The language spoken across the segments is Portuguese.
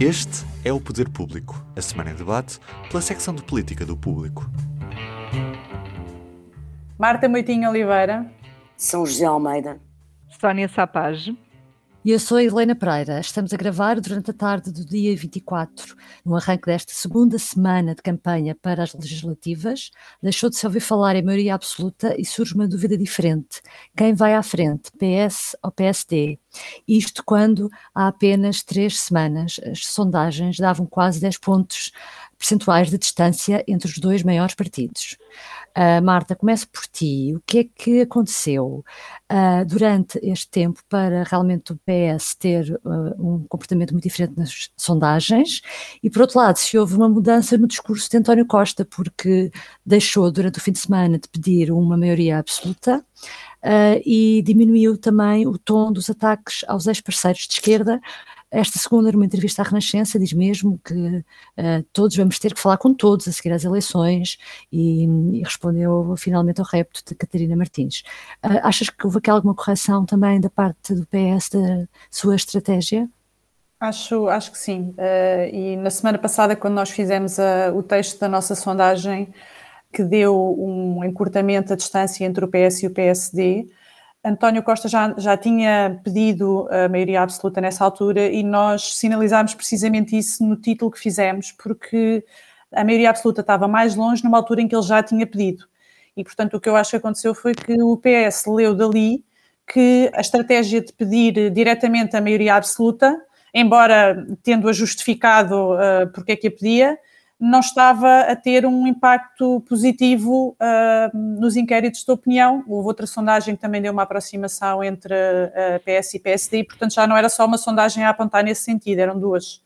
Este é o Poder Público, a semana em debate pela secção de política do Público. Marta Moitinho Oliveira. São José Almeida. Sónia Sapage. E eu sou a Helena Pereira. Estamos a gravar durante a tarde do dia 24, no arranque desta segunda semana de campanha para as legislativas. Deixou de se ouvir falar em maioria absoluta e surge uma dúvida diferente. Quem vai à frente, PS ou PSD? Isto quando há apenas três semanas as sondagens davam quase 10 pontos percentuais de distância entre os dois maiores partidos. Uh, Marta, começo por ti. O que é que aconteceu uh, durante este tempo para realmente o PS ter uh, um comportamento muito diferente nas sondagens? E, por outro lado, se houve uma mudança no discurso de António Costa, porque deixou durante o fim de semana de pedir uma maioria absoluta e diminuiu também o tom dos ataques aos ex-parceiros de esquerda, esta segunda, numa entrevista à Renascença, diz mesmo que uh, todos vamos ter que falar com todos a seguir às eleições e, e respondeu finalmente ao repto de Catarina Martins. Uh, achas que houve aqui alguma correção também da parte do PS da sua estratégia? Acho, acho que sim. Uh, e na semana passada, quando nós fizemos o texto da nossa sondagem, que deu um encurtamento da distância entre o PS e o PSD, António Costa já, já tinha pedido a maioria absoluta nessa altura e nós sinalizámos precisamente isso no título que fizemos, porque a maioria absoluta estava mais longe numa altura em que ele já tinha pedido. E, portanto, o que eu acho que aconteceu foi que o PS leu dali que a estratégia de pedir diretamente a maioria absoluta, embora tendo-a justificado uh, porque é que a pedia, não estava a ter um impacto positivo uh, nos inquéritos de opinião. Houve outra sondagem que também deu uma aproximação entre a PS e PSD, e, portanto, já não era só uma sondagem a apontar nesse sentido, eram duas.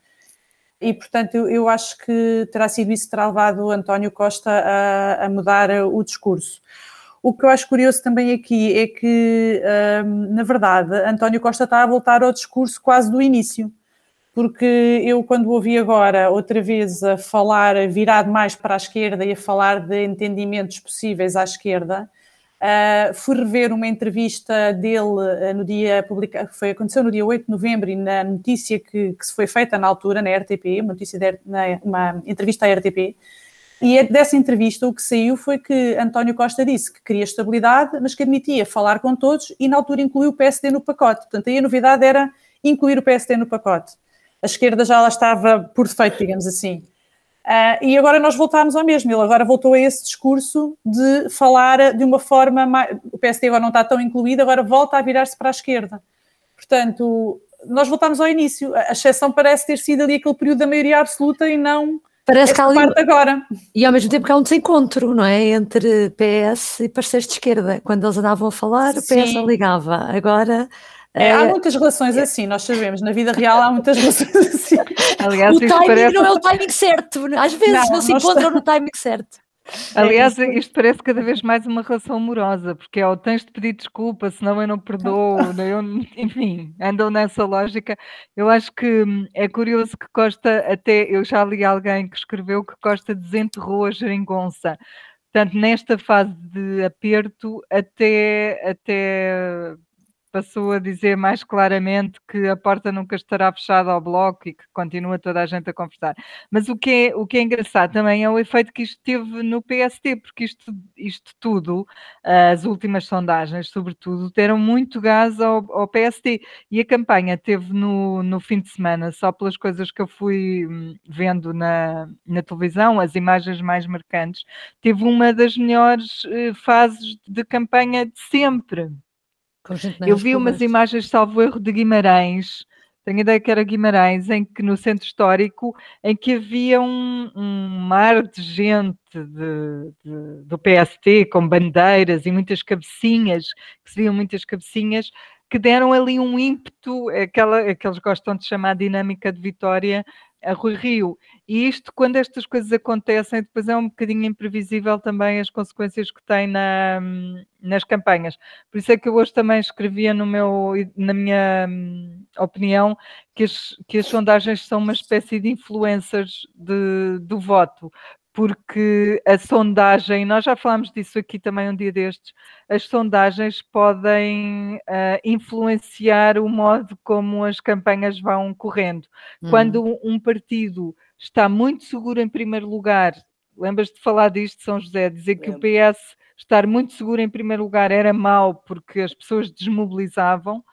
E, portanto, eu, eu acho que terá sido isso que terá levado António Costa a, a, mudar o discurso. O que eu acho curioso também aqui é que, na verdade, António Costa está a voltar ao discurso quase do início porque eu, quando ouvi agora outra vez a falar, virado mais para a esquerda e a falar de entendimentos possíveis à esquerda, uh, fui rever uma entrevista dele uh, no dia publicado, foi, aconteceu no dia 8 de novembro, e na notícia que, que se foi feita na altura, na RTP, uma, notícia de, na, uma entrevista à RTP, e é dessa entrevista o que saiu foi que António Costa disse que queria estabilidade, mas que admitia falar com todos e na altura incluiu o PSD no pacote. Portanto, aí a novidade era incluir o PSD no pacote a esquerda já lá estava por defeito, digamos assim. Uh, e agora nós voltámos ao mesmo. Ele agora voltou a esse discurso de falar de uma forma mais. O PSD agora não está tão incluído, agora volta a virar-se para a esquerda. Portanto, nós voltámos ao início. A exceção parece ter sido ali aquele período da maioria absoluta e não. Parece que há ali... agora. E ao mesmo tempo que há um desencontro, não é? Entre PS e parceiros de esquerda. Quando eles andavam a falar, o PS não ligava. Agora é, há muitas relações assim, nós sabemos, na vida real há muitas relações assim. Aliás, o timing parece... não é o timing certo, às vezes não, não se encontram está... no timing certo. Aliás, é isto parece cada vez mais uma relação amorosa, porque é o tens de pedir desculpa, senão eu não perdoo, eu, enfim, andam nessa lógica. Eu acho que hum, é curioso que Costa, até eu já li alguém que escreveu que Costa desenterrou a geringonça. Portanto, nesta fase de aperto, até, até passou a dizer mais claramente que a porta nunca estará fechada ao bloco e que continua toda a gente a conversar. Mas o que é, o que é engraçado também é o efeito que isto teve no PST, porque isto, isto tudo, as últimas sondagens, sobretudo, deram muito gás ao, ao PST. E a campanha teve no, no fim de semana, só pelas coisas que eu fui hum, vendo na, na televisão, as imagens mais marcantes, teve uma das melhores eh, fases de campanha de sempre eu vi umas imagens, salvo erro, de Guimarães, tenho a ideia que era Guimarães, em que no centro histórico, em que havia um, um mar de gente de, de, do PST, com bandeiras e muitas cabecinhas, que se viam muitas cabecinhas, que deram ali um ímpeto, aquela, que eles gostam de chamar dinâmica de vitória, a Rui Rio. E isto, quando estas coisas acontecem, depois é um bocadinho imprevisível também as consequências que tem na, nas campanhas. Por isso é que eu hoje também escrevia no meu, na minha hum, opinião que as, que as sondagens são uma espécie de influências de, do voto, porque a sondagem, nós já falámos disso aqui também um dia destes, as sondagens podem uh, influenciar o modo como as campanhas vão correndo. Uhum. Quando um partido está muito seguro em primeiro lugar, lembras de falar disto, São José, dizer que o PS estar muito seguro em primeiro lugar era mau porque as pessoas desmobilizavam.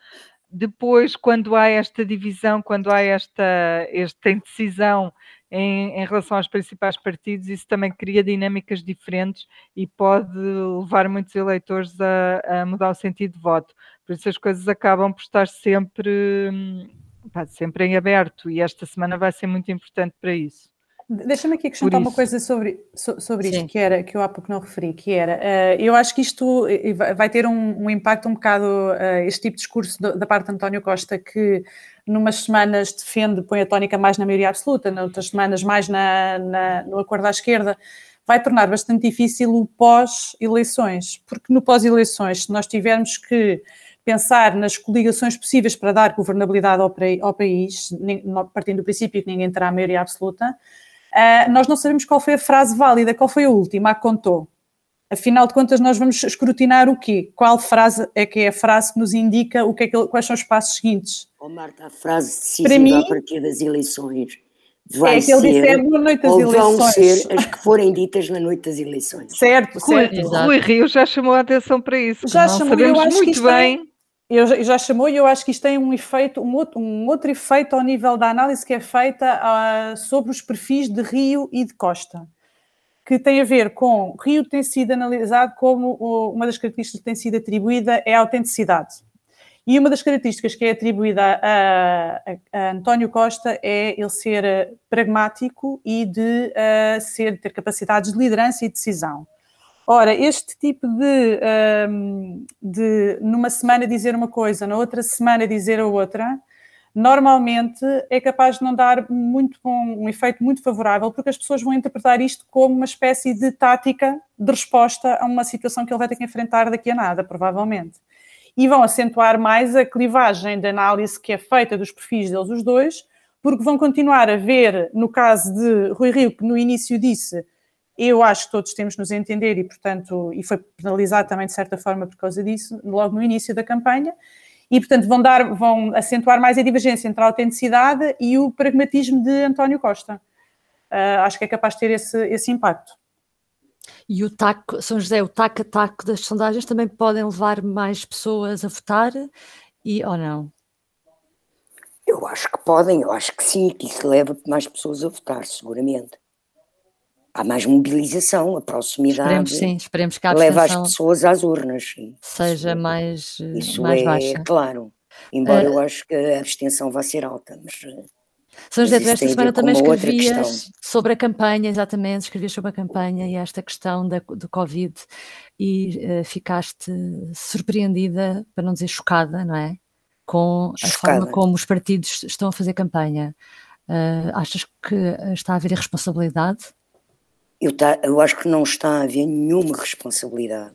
Depois, quando há esta divisão, quando há esta, esta indecisão em, em, relação aos principais partidos, isso também cria dinâmicas diferentes e pode levar muitos eleitores a, a mudar o sentido de voto. Por isso as coisas acabam por estar sempre, pá, sempre em aberto e esta semana vai ser muito importante para isso. Deixa-me aqui acrescentar uma coisa sobre, sobre isto, que era que eu há pouco não referi, que era, uh, eu acho que isto vai ter um, um impacto um bocado, uh, este tipo de discurso da parte de António Costa, que numas semanas defende, põe a tónica mais na maioria absoluta, noutras semanas mais na, na, no acordo à esquerda, vai tornar bastante difícil o pós-eleições, porque no pós-eleições, se nós tivermos que pensar nas coligações possíveis para dar governabilidade ao, ao país, partindo do princípio que ninguém terá a maioria absoluta, Uh, nós não sabemos qual foi a frase válida, qual foi a última, a que contou. Afinal de contas, nós vamos escrutinar o quê? Qual frase é que é a frase que nos indica o que é que, quais são os passos seguintes? Oh, Marta, a frase decisiva Para mim, a partir das eleições vai é que ele ser, disse é boa noite das ou eleições. vão ser as que forem ditas na noite das eleições. Certo, certo. Rui, Rui Rio já chamou a atenção para isso. Já não chamou, sabemos muito bem eu já, chamou e eu acho que isto tem um efeito, um outro, um outro efeito ao nível da análise que é feita uh, sobre os perfis de Rio e de Costa, que tem a ver com Rio tem sido analisado como uma das características que tem sido atribuída é a autenticidade. E uma das características que é atribuída a, a, a António Costa é ele ser eh, pragmático e de uh, ser, ter capacidades de liderança e decisão. Ora, este tipo de, um, de, numa semana dizer uma coisa, na outra semana dizer a outra, normalmente é capaz de não dar muito bom, um efeito muito favorável, porque as pessoas vão interpretar isto como uma espécie de tática de resposta a uma situação que ele vai ter que enfrentar daqui a nada, provavelmente. E vão acentuar mais a clivagem de análise que é feita dos perfis deles os dois, porque vão continuar a ver, no caso de Rui Rio, que no início disse eu acho que todos temos de nos entender e, portanto, e foi penalizado também de certa forma por causa disso, logo no início da campanha, e, portanto, vão, dar, vão acentuar mais a divergência entre a autenticidade e o pragmatismo de António Costa. Uh, acho que é capaz de ter esse, esse impacto. E o taco, São José, o taco a taco das sondagens também podem levar mais pessoas a votar e ou não? Eu acho que podem, eu acho que sim, que isso leva mais pessoas a votar, seguramente há mais mobilização, a proximidade. Esperemos, sim, esperemos que a leva as pessoas às urnas. Sim. Seja isso, mais, isso mais é, baixa. claro. Embora uh, eu acho que a abstenção vai ser alta, mas. Eh, São José, esta semana também escrevias sobre a campanha, exatamente, escrevias sobre a campanha e esta questão da, do Covid e uh, ficaste surpreendida, para não dizer chocada, não é? Com a chocada. forma como os partidos estão a fazer campanha. Uh, achas que está a haver irresponsabilidade? Eu, tá, eu acho que não está a haver nenhuma responsabilidade.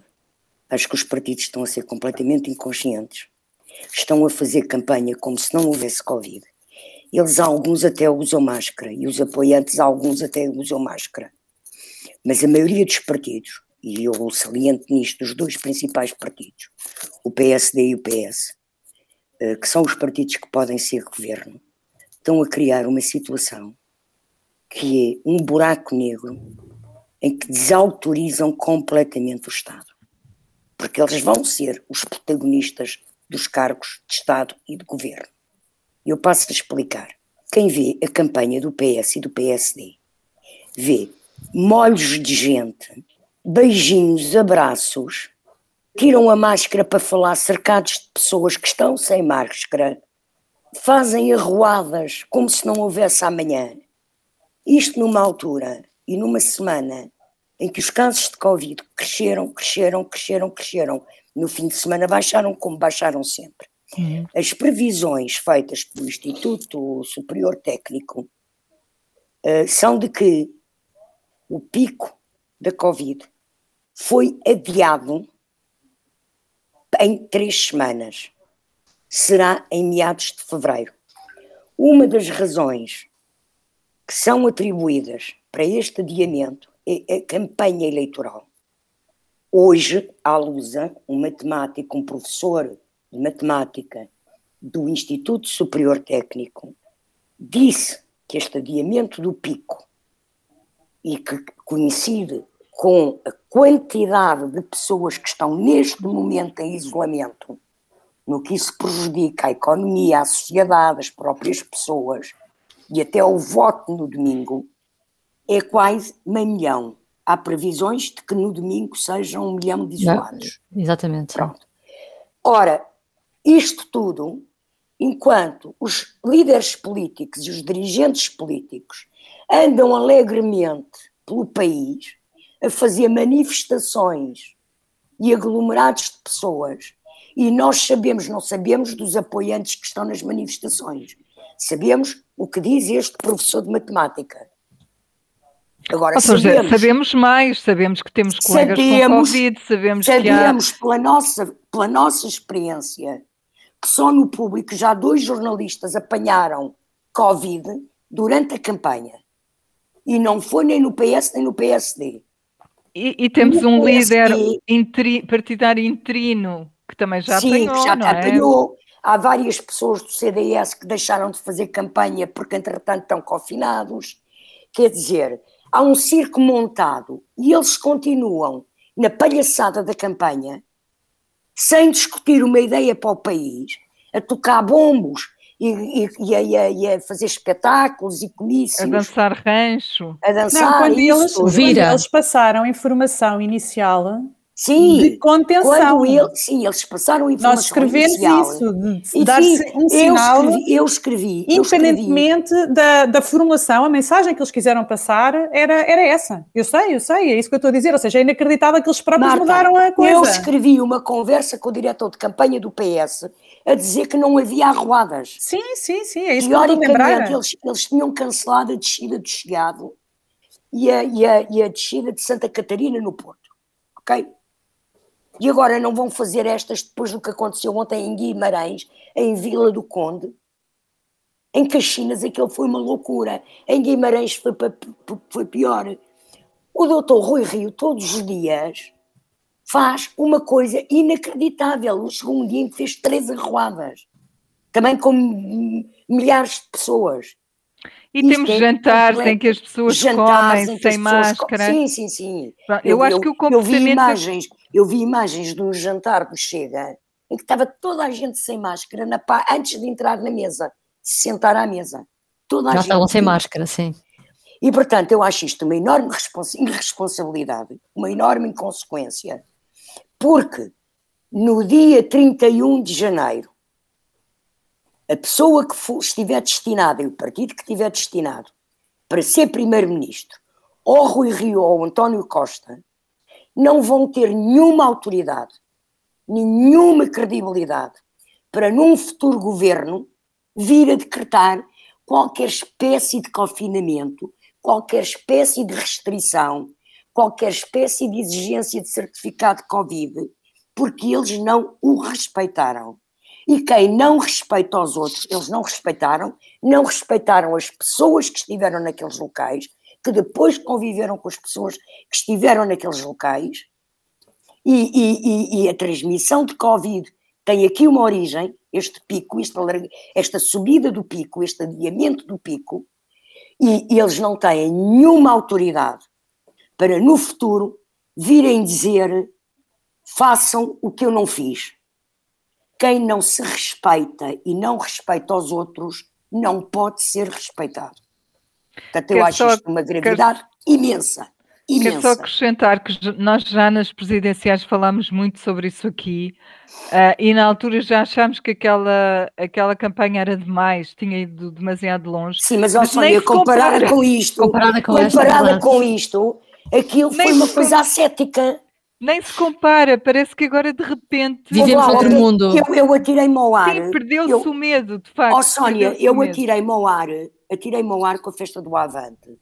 Acho que os partidos estão a ser completamente inconscientes. Estão a fazer campanha como se não houvesse Covid. Eles, alguns até usam máscara e os apoiantes, alguns até usam máscara. Mas a maioria dos partidos, e eu saliento nisto os dois principais partidos, o PSD e o PS, eh, que são os partidos que podem ser governo, estão a criar uma situação que é um buraco negro em que desautorizam completamente o Estado. Porque eles vão ser os protagonistas dos cargos de Estado e de governo. Eu passo a explicar. Quem vê a campanha do PS e do PSD vê molhos de gente, beijinhos, abraços, tiram a máscara para falar cercados de pessoas que estão sem máscara, fazem arruadas como se não houvesse amanhã. Isto numa altura e numa semana em que os casos de Covid cresceram, cresceram, cresceram, cresceram, no fim de semana baixaram como baixaram sempre. Uhum. As previsões feitas pelo Instituto Superior Técnico uh, são de que o pico da Covid foi adiado em três semanas. Será em meados de fevereiro. Uma das razões que são atribuídas para este adiamento é a campanha eleitoral. Hoje, a Lusa, um matemático, um professor de matemática do Instituto Superior Técnico, disse que este adiamento do pico e que coincide com a quantidade de pessoas que estão neste momento em isolamento, no que isso prejudica a economia, a sociedade, as próprias pessoas e até o voto no domingo, é quase meio milhão. Há previsões de que no domingo sejam um milhão de isolados. Não, exatamente. Pronto. Ora, isto tudo, enquanto os líderes políticos e os dirigentes políticos andam alegremente pelo país a fazer manifestações e aglomerados de pessoas, e nós sabemos, não sabemos dos apoiantes que estão nas manifestações, sabemos o que diz este professor de matemática. Agora, sabemos, sabemos, mais, sabemos que temos colegas sabemos, com Covid, sabemos, sabemos que há... pela, nossa, pela nossa experiência que só no público já dois jornalistas apanharam Covid durante a campanha. E não foi nem no PS nem no PSD. E, e temos um líder intri, partidário interino que também já Sim, apanhou, já não é? apanhou. Há várias pessoas do CDS que deixaram de fazer campanha porque, entretanto, estão confinados. Quer dizer, há um circo montado e eles continuam na palhaçada da campanha, sem discutir uma ideia para o país, a tocar bombos e, e, e, a, e, a, fazer espetáculos e comícios. A dançar rancho. A dançar Não, quando, isso, eles, quando eles passaram informação inicial Sim, de contenção. Ele, sim, eles passaram informação Nós escrevemos inicial. isso, de dar um sinal, eu escrevi, eu escrevi independentemente eu escrevi. Da, da formulação, a mensagem que eles quiseram passar era, era essa. Eu sei, eu sei, é isso que eu estou a dizer, ou seja, é inacreditável que eles próprios Marta, mudaram a coisa. Eu escrevi uma conversa com o diretor de campanha do PS a dizer que não havia arruadas. Sim, sim, sim, é isso que eu estou a lembrar. Eles, eles tinham cancelado a descida do Chegado e a, e, a, e a descida de Santa Catarina no Porto, ok? E agora não vão fazer estas depois do que aconteceu ontem em Guimarães, em Vila do Conde. Em Caxinas aquilo foi uma loucura. Em Guimarães foi, foi pior. O doutor Rui Rio, todos os dias, faz uma coisa inacreditável. Chegou um dia em que fez três arruadas. Também com milhares de pessoas. E Isto temos é jantares em que as pessoas comem sem máscara. Sim, sim, sim. Eu, eu acho eu, que o comportamento... Eu vi imagens, eu vi imagens de um jantar do Chega em que estava toda a gente sem máscara na pá, antes de entrar na mesa, se sentar à mesa. Toda a Já gente estavam sem máscara, sim. E, portanto, eu acho isto uma enorme irresponsabilidade, uma enorme inconsequência, porque no dia 31 de janeiro, a pessoa que for, estiver destinada, e o partido que estiver destinado para ser primeiro-ministro, ou Rui Rio ou António Costa, não vão ter nenhuma autoridade, nenhuma credibilidade para num futuro governo vir a decretar qualquer espécie de confinamento, qualquer espécie de restrição, qualquer espécie de exigência de certificado de Covid, porque eles não o respeitaram. E quem não respeita os outros, eles não respeitaram, não respeitaram as pessoas que estiveram naqueles locais, que depois conviveram com as pessoas que estiveram naqueles locais, e, e, e, e a transmissão de Covid tem aqui uma origem, este pico, esta, esta subida do pico, este adiamento do pico, e eles não têm nenhuma autoridade para no futuro virem dizer façam o que eu não fiz quem não se respeita e não respeita os outros não pode ser respeitado. Portanto, eu quero acho só, isto uma gravidade quero, imensa. Imensa. Quero só acrescentar que nós já nas presidenciais falámos muito sobre isso aqui uh, e na altura já achámos que aquela, aquela campanha era demais, tinha ido demasiado longe. Sim, mas, mas olha, comparada compara, com isto, comparada com, comparada com isto, aquilo nem foi uma coisa ascética nem se compara, parece que agora de repente. Vivemos lá, outro mundo. Eu, eu atirei-me ao ar. Sim, perdeu-se o medo, de facto. Ó oh, Sónia, eu atirei-me ao ar, atirei-me ao ar com a festa do Avante.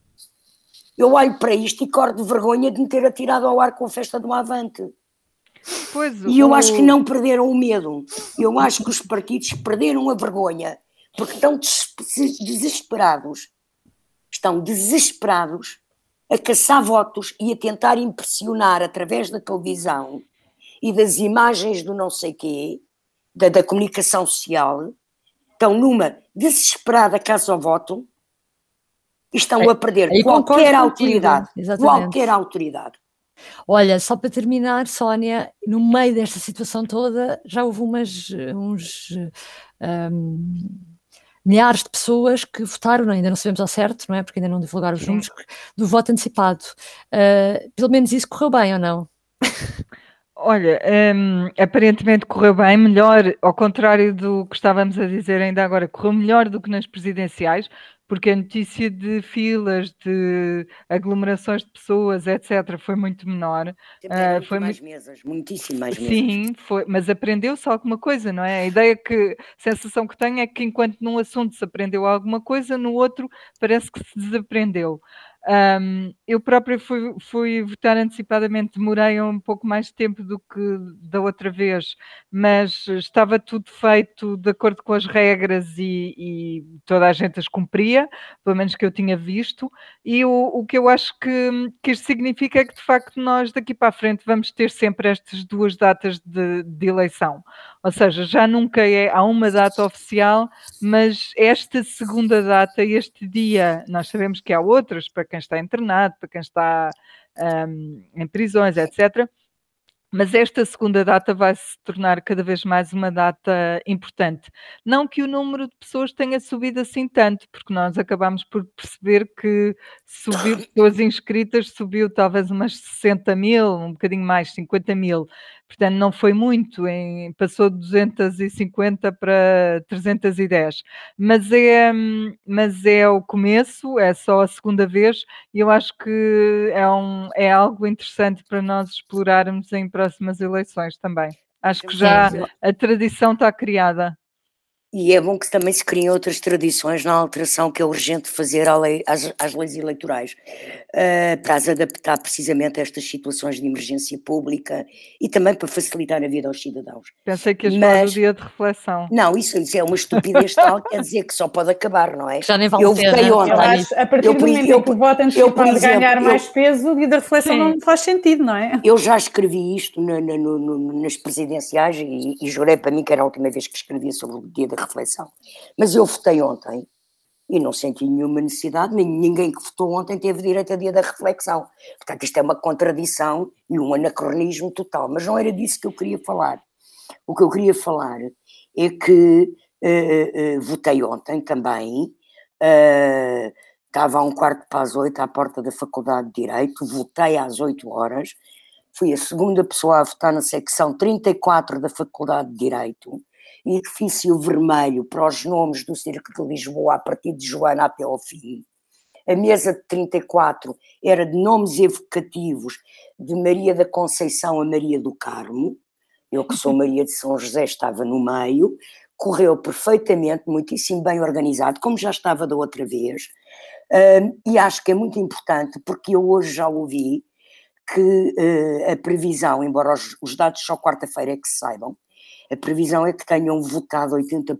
Eu olho para isto e corro de vergonha de me ter atirado ao ar com a festa do Avante. Pois, e eu o... acho que não perderam o medo. Eu acho que os partidos perderam a vergonha porque estão desesperados. Estão desesperados a caçar votos e a tentar impressionar através da televisão e das imagens do não sei quê, da, da comunicação social, estão numa desesperada caça ao voto e estão a perder qualquer autoridade. Qualquer autoridade. Olha, só para terminar, Sónia, no meio desta situação toda, já houve umas, uns um, milhares de pessoas que votaram, ainda não sabemos ao certo, não é? Porque ainda não divulgaram os números, do voto antecipado. Uh, pelo menos isso correu bem ou não? Olha, um, aparentemente correu bem, melhor, ao contrário do que estávamos a dizer ainda agora, correu melhor do que nas presidenciais, porque a notícia de filas, de aglomerações de pessoas, etc., foi muito menor. Uh, foi mais muito... mesas, muitíssimo mais mesas. Sim, foi, mas aprendeu-se alguma coisa, não é? A ideia que, a sensação que tenho é que enquanto num assunto se aprendeu alguma coisa, no outro parece que se desaprendeu. Um, eu própria fui, fui, votar antecipadamente, demorei um pouco mais de tempo do que da outra vez, mas estava tudo feito de acordo com as regras e, e toda a gente as cumpria, pelo menos que eu tinha visto. E o, o que eu acho que, que isto significa é que, de facto, nós daqui para a frente vamos ter sempre estas duas datas de, de eleição. Ou seja, já nunca é, há uma data oficial, mas esta segunda data, este dia, nós sabemos que há outras para quem está internado, para quem está um, em prisões, etc mas esta segunda data vai se tornar cada vez mais uma data importante. Não que o número de pessoas tenha subido assim tanto, porque nós acabamos por perceber que subiu pessoas inscritas, subiu talvez umas 60 mil, um bocadinho mais, 50 mil. Portanto, não foi muito, em, passou de 250 para 310. Mas é, mas é o começo, é só a segunda vez, e eu acho que é, um, é algo interessante para nós explorarmos em próximas eleições também. Acho que já a tradição está criada. E é bom que também se criem outras tradições na alteração que é urgente fazer à lei, às, às, leis eleitorais, uh, para as adaptar precisamente a estas situações de emergência pública e também para facilitar a vida aos cidadãos. Pensei que ias Mas, falar do dia de reflexão. Não, isso, isso é uma estupidez tal, quer dizer que só pode acabar, não é? Já nem vale eu votei né? ontem. Eu acho, a partir eu, do momento eu, que o voto antecipado ganhar mais peso, o dia da reflexão sim. não faz sentido, não é? Eu já escrevi isto na, na, no, nas presidenciais e, e jurei para mim que era a última vez que escrevia sobre o dia da reflexão. Mas eu votei ontem e não senti nenhuma necessidade, nem ninguém que votou ontem teve direito a dia da reflexão. Portanto, isto é uma contradição e um anacronismo total, mas não era disso que eu queria falar. O que eu queria falar é que uh, uh, votei ontem também, uh, estava a um quarto para as oito à porta da Faculdade de Direito, votei às oito horas, fui a segunda pessoa a votar na secção 34 da Faculdade de Direito, edifício vermelho para os nomes do Circo de Lisboa a partir de Joana até ao fim. A mesa de 34 era de nomes evocativos de Maria da Conceição a Maria do Carmo. Eu, que sou Maria de São José, estava no meio. Correu perfeitamente, muitíssimo bem organizado, como já estava da outra vez. e acho que é muito importante, porque eu hoje já ouvi que uh, a previsão, embora os, os dados só quarta-feira é que se saibam, a previsão é que tenham votado 80%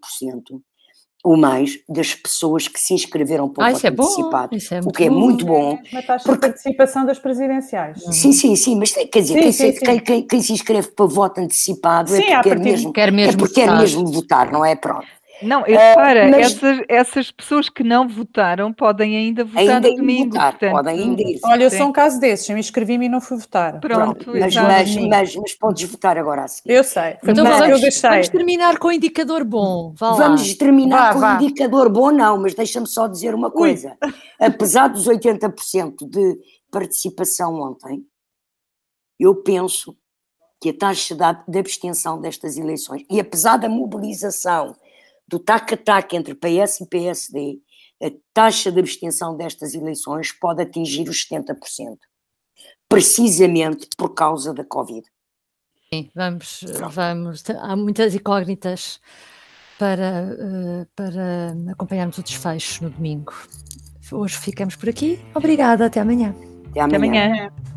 ou mais das pessoas que se inscreveram para o ah, voto é antecipado, é o que é muito bom. Uma taxa porque... de participação das presidenciais. Sim, sim, sim, mas quer dizer, sim, quem, sim, se, sim. Quem, quem, se inscreve para voto antecipado é porque, quer mesmo, quer mesmo, é porque quer mesmo votar, não é? Pronto. Não, repara, uh, mas... essas, essas, pessoas que não votaram podem ainda votar ainda no domingo. Votar, portanto, podem ainda ir. Olha, eu sou um caso desses, eu me inscrevi-me e não fui votar. Pronto, Pronto mas, mas, mas, mas, podes votar agora a seguir. Eu sei, então vamos, vamos, terminar com o indicador bom. vamos terminar vá, com o indicador bom, não, mas deixa-me só dizer uma coisa. Ui. Apesar dos 80% de participação ontem, eu penso que a taxa de abstenção destas eleições, e apesar da mobilização do tac-a-tac entre PS e PSD, a taxa de abstenção destas eleições pode atingir os 70%, precisamente por causa da Covid. Sim, vamos, vamos, há muitas incógnitas para, eh, para acompanharmos o desfecho no domingo. Hoje ficamos por aqui. Obrigada, até amanhã. Até amanhã. Até amanhã.